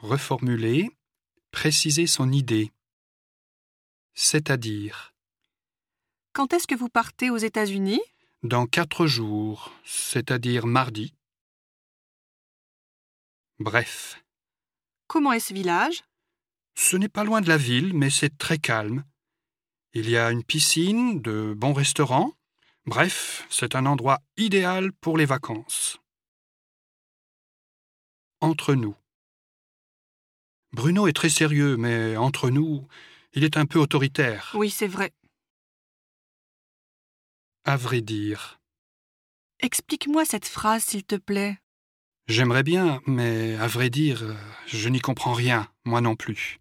reformuler, préciser son idée. C'est-à-dire, Quand est-ce que vous partez aux États-Unis? Dans quatre jours, c'est-à-dire mardi. Bref, Comment est ce village? Ce n'est pas loin de la ville, mais c'est très calme. Il y a une piscine, de bons restaurants. Bref, c'est un endroit idéal pour les vacances. Entre nous. Bruno est très sérieux, mais entre nous, il est un peu autoritaire. Oui, c'est vrai. À vrai dire. Explique-moi cette phrase, s'il te plaît. J'aimerais bien, mais à vrai dire, je n'y comprends rien, moi non plus.